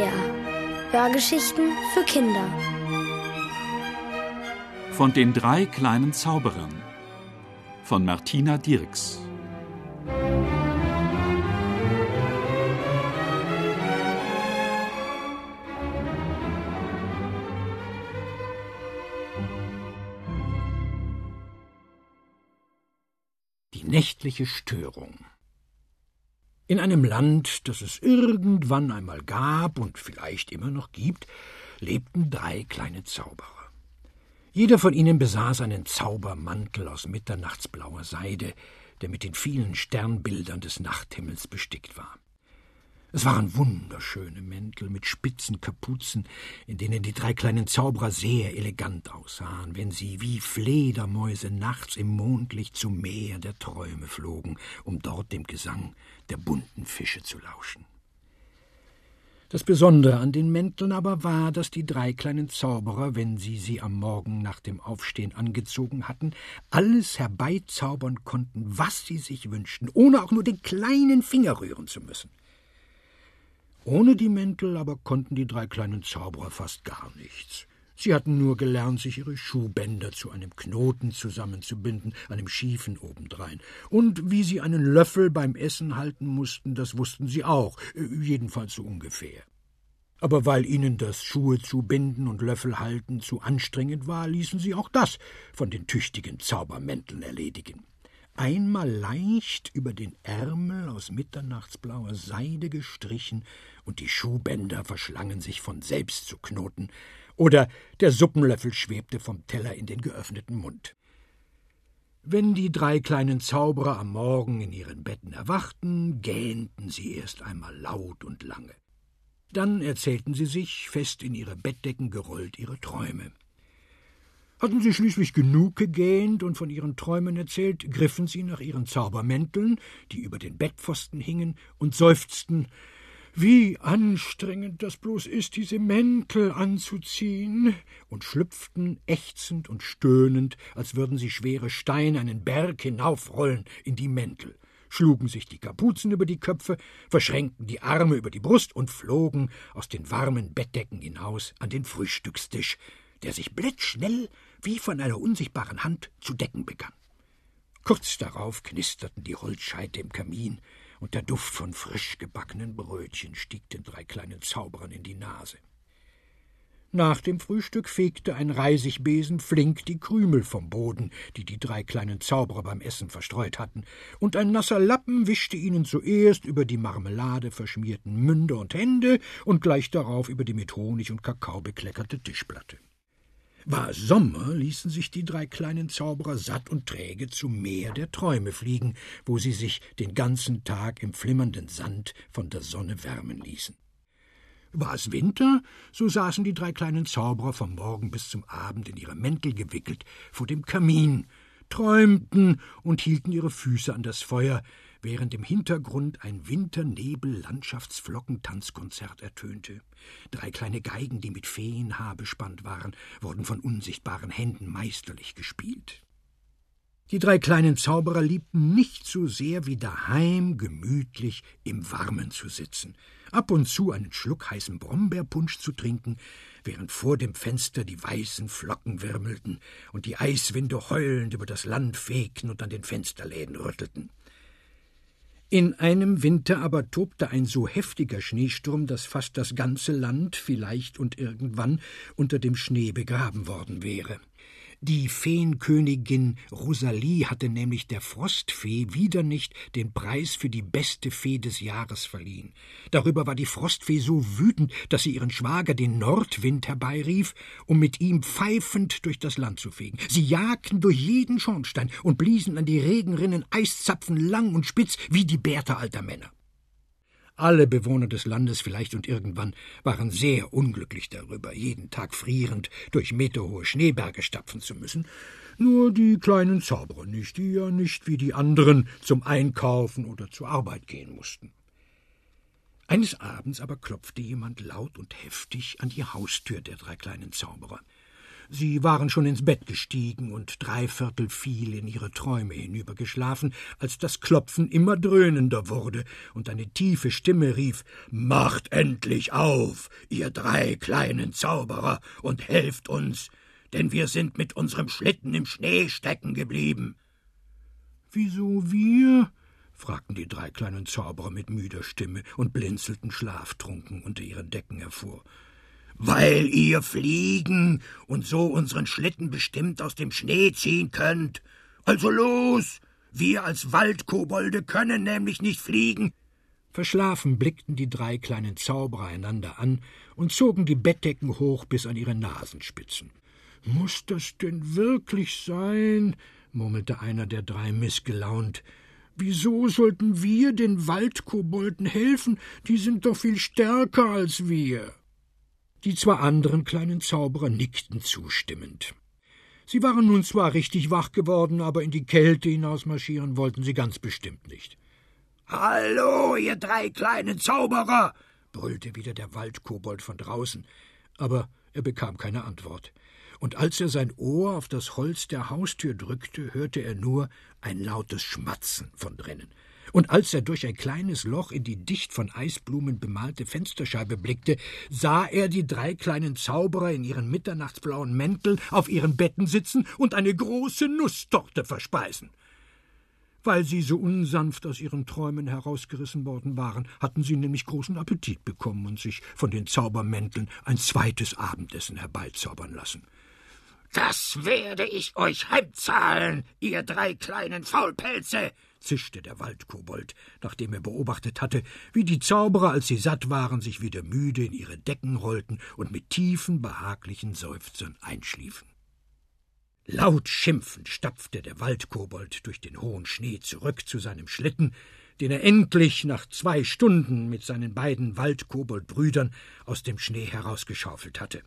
SWR. Hörgeschichten für Kinder. Von den drei kleinen Zauberern von Martina Dirks. Die nächtliche Störung. In einem Land, das es irgendwann einmal gab und vielleicht immer noch gibt, lebten drei kleine Zauberer. Jeder von ihnen besaß einen Zaubermantel aus mitternachtsblauer Seide, der mit den vielen Sternbildern des Nachthimmels bestickt war. Es waren wunderschöne Mäntel mit spitzen Kapuzen, in denen die drei kleinen Zauberer sehr elegant aussahen, wenn sie wie Fledermäuse nachts im Mondlicht zum Meer der Träume flogen, um dort dem Gesang der bunten Fische zu lauschen. Das Besondere an den Mänteln aber war, dass die drei kleinen Zauberer, wenn sie sie am Morgen nach dem Aufstehen angezogen hatten, alles herbeizaubern konnten, was sie sich wünschten, ohne auch nur den kleinen Finger rühren zu müssen. Ohne die Mäntel aber konnten die drei kleinen Zauberer fast gar nichts. Sie hatten nur gelernt, sich ihre Schuhbänder zu einem Knoten zusammenzubinden, einem schiefen obendrein. Und wie sie einen Löffel beim Essen halten mussten, das wussten sie auch, äh, jedenfalls so ungefähr. Aber weil ihnen das Schuhe zu binden und Löffel halten zu anstrengend war, ließen sie auch das von den tüchtigen Zaubermänteln erledigen einmal leicht über den Ärmel aus mitternachtsblauer Seide gestrichen, und die Schuhbänder verschlangen sich von selbst zu Knoten, oder der Suppenlöffel schwebte vom Teller in den geöffneten Mund. Wenn die drei kleinen Zauberer am Morgen in ihren Betten erwachten, gähnten sie erst einmal laut und lange. Dann erzählten sie sich, fest in ihre Bettdecken gerollt, ihre Träume. Hatten sie schließlich genug gegähnt und von ihren Träumen erzählt, griffen sie nach ihren Zaubermänteln, die über den Bettpfosten hingen, und seufzten. Wie anstrengend das bloß ist, diese Mäntel anzuziehen, und schlüpften ächzend und stöhnend, als würden sie schwere Steine einen Berg hinaufrollen in die Mäntel. Schlugen sich die Kapuzen über die Köpfe, verschränkten die Arme über die Brust und flogen aus den warmen Bettdecken hinaus an den Frühstückstisch, der sich blitzschnell wie von einer unsichtbaren Hand zu decken begann. Kurz darauf knisterten die Holzscheite im Kamin, und der Duft von frisch gebackenen Brötchen stieg den drei kleinen Zauberern in die Nase. Nach dem Frühstück fegte ein Reisigbesen flink die Krümel vom Boden, die die drei kleinen Zauberer beim Essen verstreut hatten, und ein nasser Lappen wischte ihnen zuerst über die Marmelade verschmierten Münder und Hände und gleich darauf über die mit Honig und Kakao bekleckerte Tischplatte. War Sommer, ließen sich die drei kleinen Zauberer satt und träge zum Meer der Träume fliegen, wo sie sich den ganzen Tag im flimmernden Sand von der Sonne wärmen ließen. War es Winter, so saßen die drei kleinen Zauberer vom Morgen bis zum Abend in ihre Mäntel gewickelt vor dem Kamin, träumten und hielten ihre Füße an das Feuer, während im Hintergrund ein Winternebel-Landschaftsflockentanzkonzert ertönte. Drei kleine Geigen, die mit Feenhaar bespannt waren, wurden von unsichtbaren Händen meisterlich gespielt. Die drei kleinen Zauberer liebten nicht so sehr wie daheim gemütlich im Warmen zu sitzen, ab und zu einen Schluck heißen Brombeerpunsch zu trinken, während vor dem Fenster die weißen Flocken wirmelten und die Eiswinde heulend über das Land fegten und an den Fensterläden rüttelten. In einem Winter aber tobte ein so heftiger Schneesturm, dass fast das ganze Land vielleicht und irgendwann unter dem Schnee begraben worden wäre. Die Feenkönigin Rosalie hatte nämlich der Frostfee wieder nicht den Preis für die beste Fee des Jahres verliehen. Darüber war die Frostfee so wütend, dass sie ihren Schwager den Nordwind herbeirief, um mit ihm pfeifend durch das Land zu fegen. Sie jagten durch jeden Schornstein und bliesen an die Regenrinnen Eiszapfen lang und spitz wie die Bärte alter Männer. Alle Bewohner des Landes vielleicht und irgendwann waren sehr unglücklich darüber, jeden Tag frierend durch meterhohe Schneeberge stapfen zu müssen. Nur die kleinen Zauberer nicht, die ja nicht wie die anderen zum Einkaufen oder zur Arbeit gehen mussten. Eines Abends aber klopfte jemand laut und heftig an die Haustür der drei kleinen Zauberer. Sie waren schon ins Bett gestiegen und dreiviertel viel in ihre Träume hinübergeschlafen, als das Klopfen immer dröhnender wurde und eine tiefe Stimme rief Macht endlich auf, ihr drei kleinen Zauberer, und helft uns, denn wir sind mit unserem Schlitten im Schnee stecken geblieben. Wieso wir? fragten die drei kleinen Zauberer mit müder Stimme und blinzelten schlaftrunken unter ihren Decken hervor. Weil ihr fliegen und so unseren Schlitten bestimmt aus dem Schnee ziehen könnt. Also los! Wir als Waldkobolde können nämlich nicht fliegen. Verschlafen blickten die drei kleinen Zauberer einander an und zogen die Bettdecken hoch bis an ihre Nasenspitzen. Muß das denn wirklich sein? murmelte einer der drei missgelaunt. Wieso sollten wir den Waldkobolden helfen? Die sind doch viel stärker als wir. Die zwei anderen kleinen Zauberer nickten zustimmend. Sie waren nun zwar richtig wach geworden, aber in die Kälte hinausmarschieren wollten sie ganz bestimmt nicht. Hallo, ihr drei kleinen Zauberer! brüllte wieder der Waldkobold von draußen, aber er bekam keine Antwort und als er sein Ohr auf das Holz der Haustür drückte, hörte er nur ein lautes Schmatzen von drinnen. Und als er durch ein kleines Loch in die dicht von Eisblumen bemalte Fensterscheibe blickte, sah er die drei kleinen Zauberer in ihren mitternachtsblauen Mänteln auf ihren Betten sitzen und eine große Nusstorte verspeisen. Weil sie so unsanft aus ihren Träumen herausgerissen worden waren, hatten sie nämlich großen Appetit bekommen und sich von den Zaubermänteln ein zweites Abendessen herbeizaubern lassen. Das werde ich euch heimzahlen, ihr drei kleinen Faulpelze, zischte der Waldkobold, nachdem er beobachtet hatte, wie die Zauberer, als sie satt waren, sich wieder müde in ihre Decken rollten und mit tiefen, behaglichen Seufzern einschliefen. Laut schimpfend stapfte der Waldkobold durch den hohen Schnee zurück zu seinem Schlitten, den er endlich nach zwei Stunden mit seinen beiden Waldkoboldbrüdern aus dem Schnee herausgeschaufelt hatte.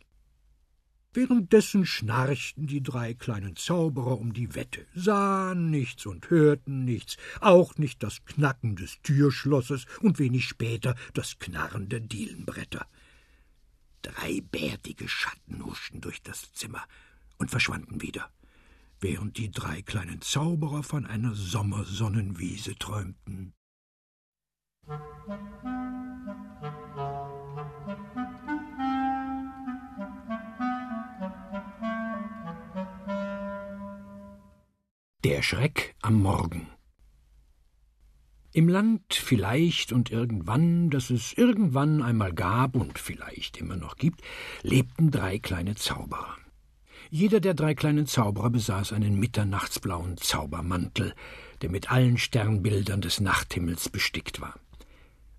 Währenddessen schnarchten die drei kleinen Zauberer um die Wette, sahen nichts und hörten nichts, auch nicht das Knacken des Türschlosses und wenig später das Knarren der Dielenbretter. Drei bärtige Schatten huschten durch das Zimmer und verschwanden wieder, während die drei kleinen Zauberer von einer Sommersonnenwiese träumten. Der Schreck am Morgen. Im Land vielleicht und irgendwann, das es irgendwann einmal gab und vielleicht immer noch gibt, lebten drei kleine Zauberer. Jeder der drei kleinen Zauberer besaß einen mitternachtsblauen Zaubermantel, der mit allen Sternbildern des Nachthimmels bestickt war.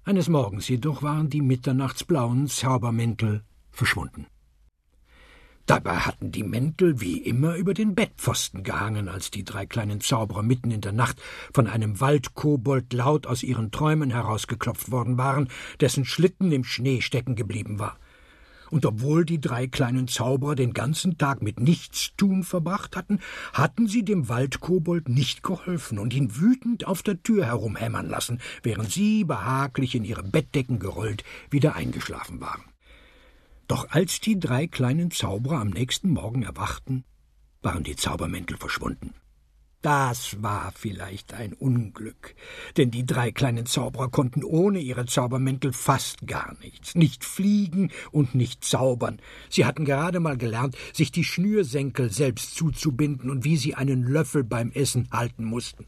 Eines Morgens jedoch waren die mitternachtsblauen Zaubermäntel verschwunden. Dabei hatten die Mäntel wie immer über den Bettpfosten gehangen, als die drei kleinen Zauberer mitten in der Nacht von einem Waldkobold laut aus ihren Träumen herausgeklopft worden waren, dessen Schlitten im Schnee stecken geblieben war. Und obwohl die drei kleinen Zauberer den ganzen Tag mit Nichtstun verbracht hatten, hatten sie dem Waldkobold nicht geholfen und ihn wütend auf der Tür herumhämmern lassen, während sie behaglich in ihre Bettdecken gerollt wieder eingeschlafen waren. Doch als die drei kleinen Zauberer am nächsten Morgen erwachten, waren die Zaubermäntel verschwunden. Das war vielleicht ein Unglück, denn die drei kleinen Zauberer konnten ohne ihre Zaubermäntel fast gar nichts, nicht fliegen und nicht zaubern. Sie hatten gerade mal gelernt, sich die Schnürsenkel selbst zuzubinden und wie sie einen Löffel beim Essen halten mussten.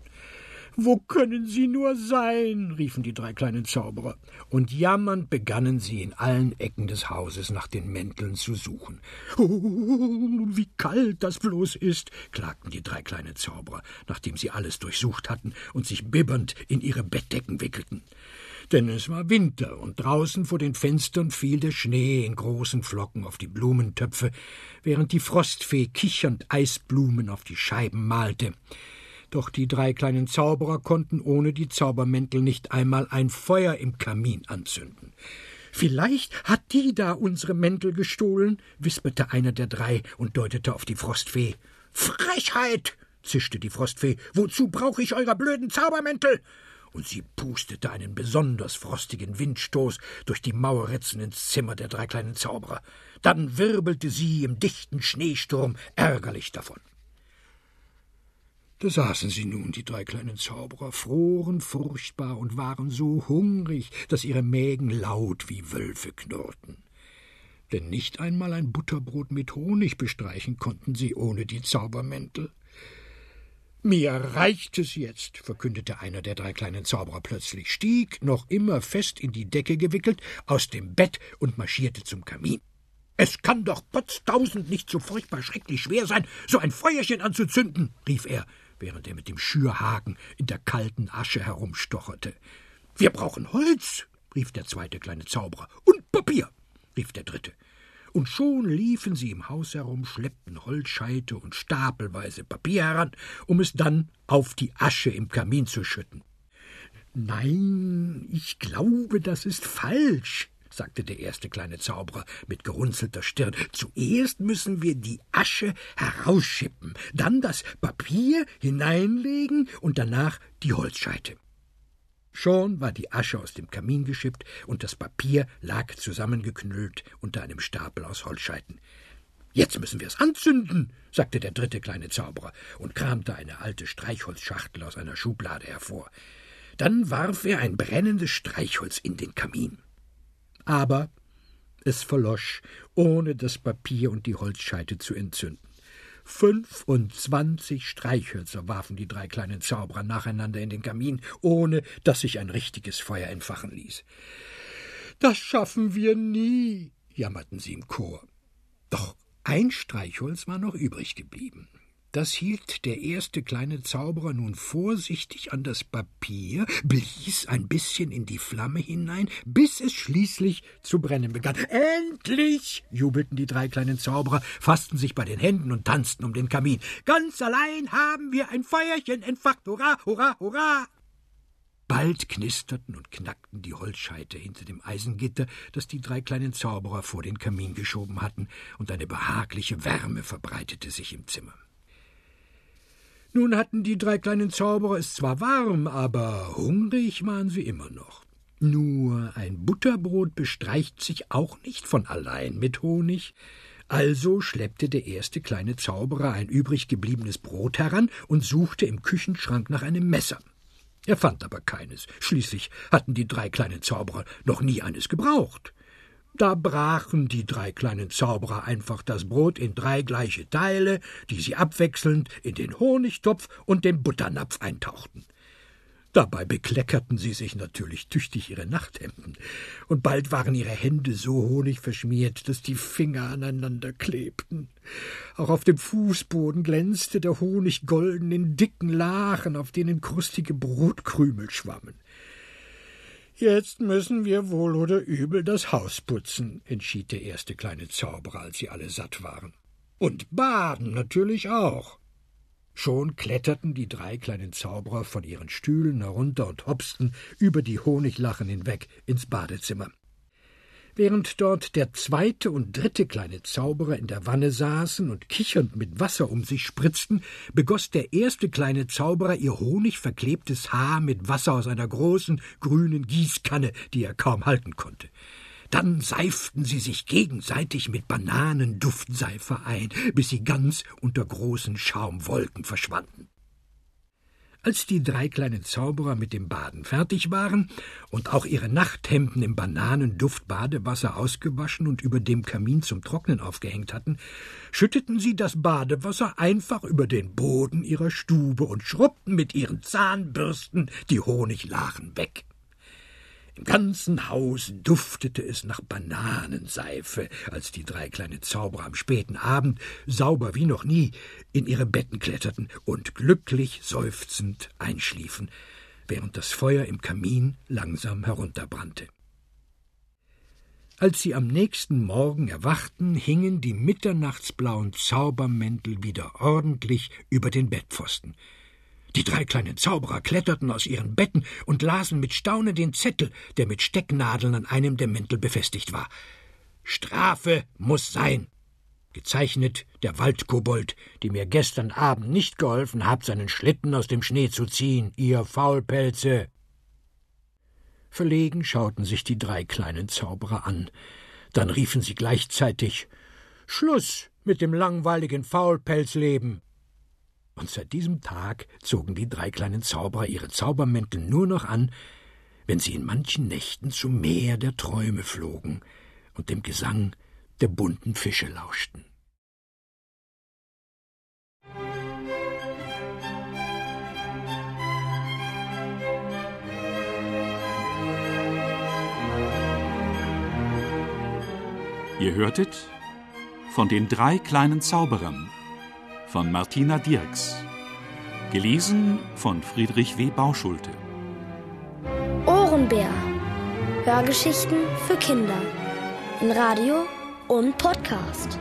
Wo können sie nur sein? riefen die drei kleinen Zauberer, und jammernd begannen sie in allen Ecken des Hauses nach den Mänteln zu suchen. Oh, wie kalt das bloß ist, klagten die drei kleinen Zauberer, nachdem sie alles durchsucht hatten und sich bibbernd in ihre Bettdecken wickelten. Denn es war Winter, und draußen vor den Fenstern fiel der Schnee in großen Flocken auf die Blumentöpfe, während die Frostfee kichernd Eisblumen auf die Scheiben malte. Doch die drei kleinen Zauberer konnten ohne die Zaubermäntel nicht einmal ein Feuer im Kamin anzünden. Vielleicht hat die da unsere Mäntel gestohlen, wisperte einer der drei und deutete auf die Frostfee. Frechheit! zischte die Frostfee. Wozu brauche ich eurer blöden Zaubermäntel? und sie pustete einen besonders frostigen Windstoß durch die Mauerritzen ins Zimmer der drei kleinen Zauberer. Dann wirbelte sie im dichten Schneesturm ärgerlich davon. Da saßen sie nun, die drei kleinen Zauberer, froren furchtbar und waren so hungrig, dass ihre Mägen laut wie Wölfe knurrten. Denn nicht einmal ein Butterbrot mit Honig bestreichen konnten sie ohne die Zaubermäntel. Mir reicht es jetzt, verkündete einer der drei kleinen Zauberer plötzlich, stieg, noch immer fest in die Decke gewickelt, aus dem Bett und marschierte zum Kamin. Es kann doch potztausend nicht so furchtbar schrecklich schwer sein, so ein Feuerchen anzuzünden, rief er, während er mit dem Schürhaken in der kalten Asche herumstocherte. Wir brauchen Holz, rief der zweite kleine Zauberer, und Papier, rief der dritte und schon liefen sie im Haus herum, schleppten Holzscheite und stapelweise Papier heran, um es dann auf die Asche im Kamin zu schütten. Nein, ich glaube, das ist falsch, sagte der erste kleine Zauberer mit gerunzelter Stirn. Zuerst müssen wir die Asche herausschippen, dann das Papier hineinlegen und danach die Holzscheite. Schon war die Asche aus dem Kamin geschippt und das Papier lag zusammengeknüllt unter einem Stapel aus Holzscheiten. Jetzt müssen wir es anzünden, sagte der dritte kleine Zauberer und kramte eine alte Streichholzschachtel aus einer Schublade hervor. Dann warf er ein brennendes Streichholz in den Kamin. Aber es verlosch, ohne das Papier und die Holzscheite zu entzünden. Fünfundzwanzig Streichhölzer warfen die drei kleinen Zauberer nacheinander in den Kamin, ohne dass sich ein richtiges Feuer entfachen ließ. Das schaffen wir nie, jammerten sie im Chor. Doch ein Streichholz war noch übrig geblieben. Das hielt der erste kleine Zauberer nun vorsichtig an das Papier, blies ein bisschen in die Flamme hinein, bis es schließlich zu brennen begann. Endlich! jubelten die drei kleinen Zauberer, fassten sich bei den Händen und tanzten um den Kamin. Ganz allein haben wir ein Feuerchen entfacht. Hurra, hurra, hurra! Bald knisterten und knackten die Holzscheite hinter dem Eisengitter, das die drei kleinen Zauberer vor den Kamin geschoben hatten, und eine behagliche Wärme verbreitete sich im Zimmer. Nun hatten die drei kleinen Zauberer es zwar warm, aber hungrig waren sie immer noch. Nur ein Butterbrot bestreicht sich auch nicht von allein mit Honig. Also schleppte der erste kleine Zauberer ein übrig gebliebenes Brot heran und suchte im Küchenschrank nach einem Messer. Er fand aber keines. Schließlich hatten die drei kleinen Zauberer noch nie eines gebraucht. Da brachen die drei kleinen Zauberer einfach das Brot in drei gleiche Teile, die sie abwechselnd in den Honigtopf und den Butternapf eintauchten. Dabei bekleckerten sie sich natürlich tüchtig ihre Nachthemden, und bald waren ihre Hände so honigverschmiert, dass die Finger aneinander klebten. Auch auf dem Fußboden glänzte der Honig golden in dicken Lachen, auf denen krustige Brotkrümel schwammen. Jetzt müssen wir wohl oder übel das Haus putzen, entschied der erste kleine Zauberer, als sie alle satt waren. Und baden natürlich auch. Schon kletterten die drei kleinen Zauberer von ihren Stühlen herunter und hopsten über die Honiglachen hinweg ins Badezimmer. Während dort der zweite und dritte kleine Zauberer in der Wanne saßen und kichernd mit Wasser um sich spritzten, begoß der erste kleine Zauberer ihr honigverklebtes Haar mit Wasser aus einer großen grünen Gießkanne, die er kaum halten konnte. Dann seiften sie sich gegenseitig mit Bananenduftseife ein, bis sie ganz unter großen Schaumwolken verschwanden. Als die drei kleinen Zauberer mit dem Baden fertig waren und auch ihre Nachthemden im Bananenduft-Badewasser ausgewaschen und über dem Kamin zum Trocknen aufgehängt hatten, schütteten sie das Badewasser einfach über den Boden ihrer Stube und schrubbten mit ihren Zahnbürsten die Honiglachen weg. Im ganzen Haus duftete es nach Bananenseife, als die drei kleinen Zauberer am späten Abend, sauber wie noch nie, in ihre Betten kletterten und glücklich seufzend einschliefen, während das Feuer im Kamin langsam herunterbrannte. Als sie am nächsten Morgen erwachten, hingen die mitternachtsblauen Zaubermäntel wieder ordentlich über den Bettpfosten, die drei kleinen Zauberer kletterten aus ihren Betten und lasen mit Staunen den Zettel, der mit Stecknadeln an einem der Mäntel befestigt war. Strafe muss sein. Gezeichnet der Waldkobold, die mir gestern Abend nicht geholfen habt, seinen Schlitten aus dem Schnee zu ziehen, ihr Faulpelze. Verlegen schauten sich die drei kleinen Zauberer an. Dann riefen sie gleichzeitig Schluss mit dem langweiligen Faulpelzleben. Und seit diesem Tag zogen die drei kleinen Zauberer ihre Zaubermäntel nur noch an, wenn sie in manchen Nächten zum Meer der Träume flogen und dem Gesang der bunten Fische lauschten. Ihr hörtet von den drei kleinen Zauberern von Martina Dirks. Gelesen von Friedrich W. Bauschulte. Ohrenbär. Hörgeschichten für Kinder. In Radio und Podcast.